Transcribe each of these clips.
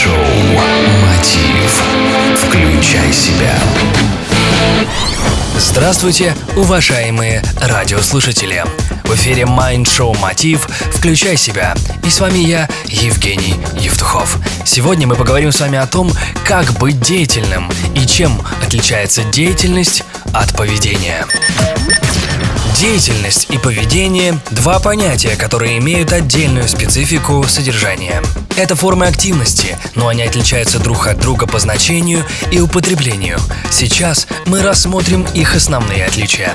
Майнд-шоу «Мотив». Включай себя. Здравствуйте, уважаемые радиослушатели! В эфире Mind Show Мотив «Включай себя» и с вами я, Евгений Евтухов. Сегодня мы поговорим с вами о том, как быть деятельным и чем отличается деятельность от поведения. Деятельность и поведение – два понятия, которые имеют отдельную специфику содержания. Это формы активности, но они отличаются друг от друга по значению и употреблению. Сейчас мы рассмотрим их основные отличия.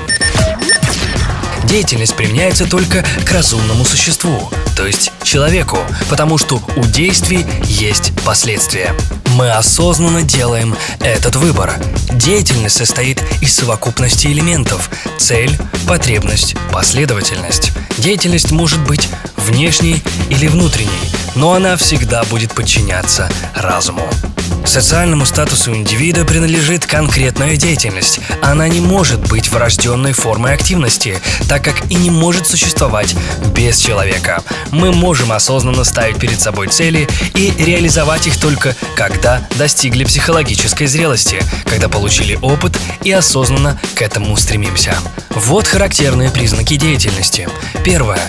Деятельность применяется только к разумному существу, то есть человеку, потому что у действий есть последствия. Мы осознанно делаем этот выбор. Деятельность состоит из совокупности элементов – цель, потребность, последовательность. Деятельность может быть внешней или внутренней, но она всегда будет подчиняться разуму. Социальному статусу индивида принадлежит конкретная деятельность. Она не может быть врожденной формой активности, так как и не может существовать без человека. Мы можем осознанно ставить перед собой цели и реализовать их только когда достигли психологической зрелости, когда получили опыт и осознанно к этому стремимся. Вот характерные признаки деятельности. Первое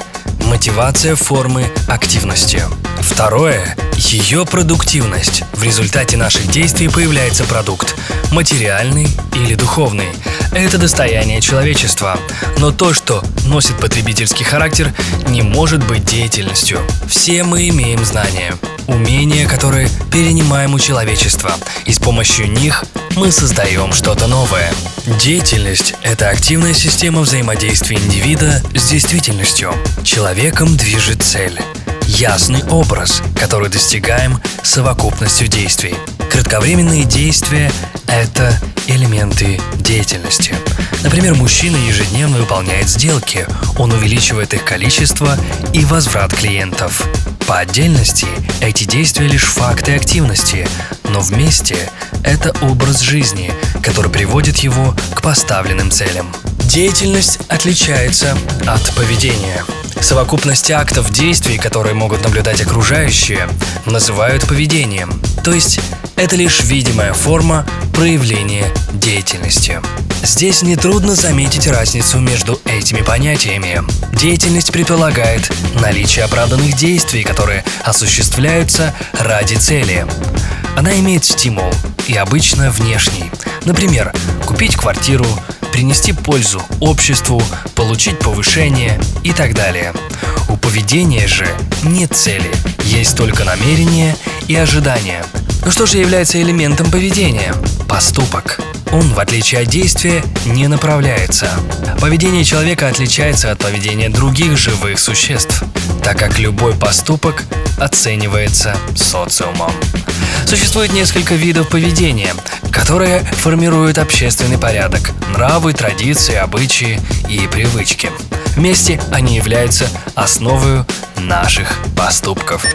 мотивация формы активности. Второе – ее продуктивность. В результате наших действий появляется продукт – материальный или духовный. Это достояние человечества. Но то, что носит потребительский характер, не может быть деятельностью. Все мы имеем знания, умения, которые перенимаем у человечества, и с помощью них мы создаем что-то новое. Деятельность – это активная система взаимодействия индивида с действительностью. Человеком движет цель. Ясный образ, который достигаем совокупностью действий. Кратковременные действия – это элементы деятельности. Например, мужчина ежедневно выполняет сделки, он увеличивает их количество и возврат клиентов. По отдельности эти действия лишь факты активности, но вместе это образ жизни, который приводит его к поставленным целям. Деятельность отличается от поведения. Совокупность актов действий, которые могут наблюдать окружающие, называют поведением. То есть это лишь видимая форма проявления деятельности. Здесь нетрудно заметить разницу между этими понятиями. Деятельность предполагает наличие оправданных действий, которые осуществляются ради цели. Она имеет стимул и обычно внешний. Например, купить квартиру, принести пользу обществу, получить повышение и так далее. У поведения же нет цели, есть только намерение и ожидание. Но что же является элементом поведения? Поступок. Он, в отличие от действия, не направляется. Поведение человека отличается от поведения других живых существ, так как любой поступок оценивается социумом. Существует несколько видов поведения, которые формируют общественный порядок, нравы, традиции, обычаи и привычки. Вместе они являются основой наших поступков.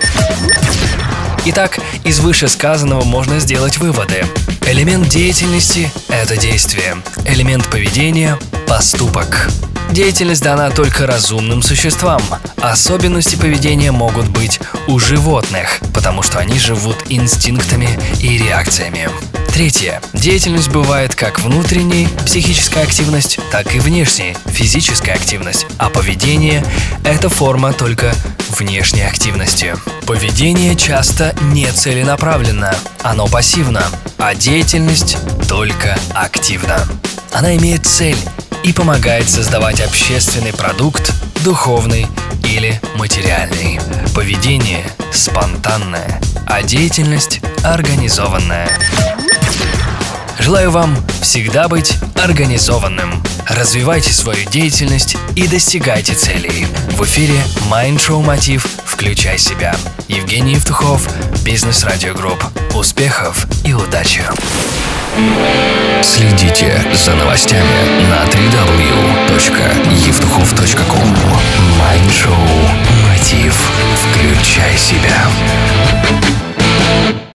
Итак, из вышесказанного можно сделать выводы. Элемент деятельности – это действие. Элемент поведения – поступок. Деятельность дана только разумным существам. Особенности поведения могут быть у животных, потому что они живут инстинктами и реакциями. Третье. Деятельность бывает как внутренней, психическая активность, так и внешней, физическая активность, а поведение – это форма только внешней активности. Поведение часто не целенаправленно, оно пассивно, а деятельность только активна. Она имеет цель и помогает создавать общественный продукт, духовный или материальный. Поведение спонтанное, а деятельность организованная. Желаю вам всегда быть организованным. Развивайте свою деятельность и достигайте целей. В эфире Mind Show Мотив «Включай себя». Евгений Евтухов, Бизнес Радио Групп. Успехов и удачи! Следите за новостями на 3W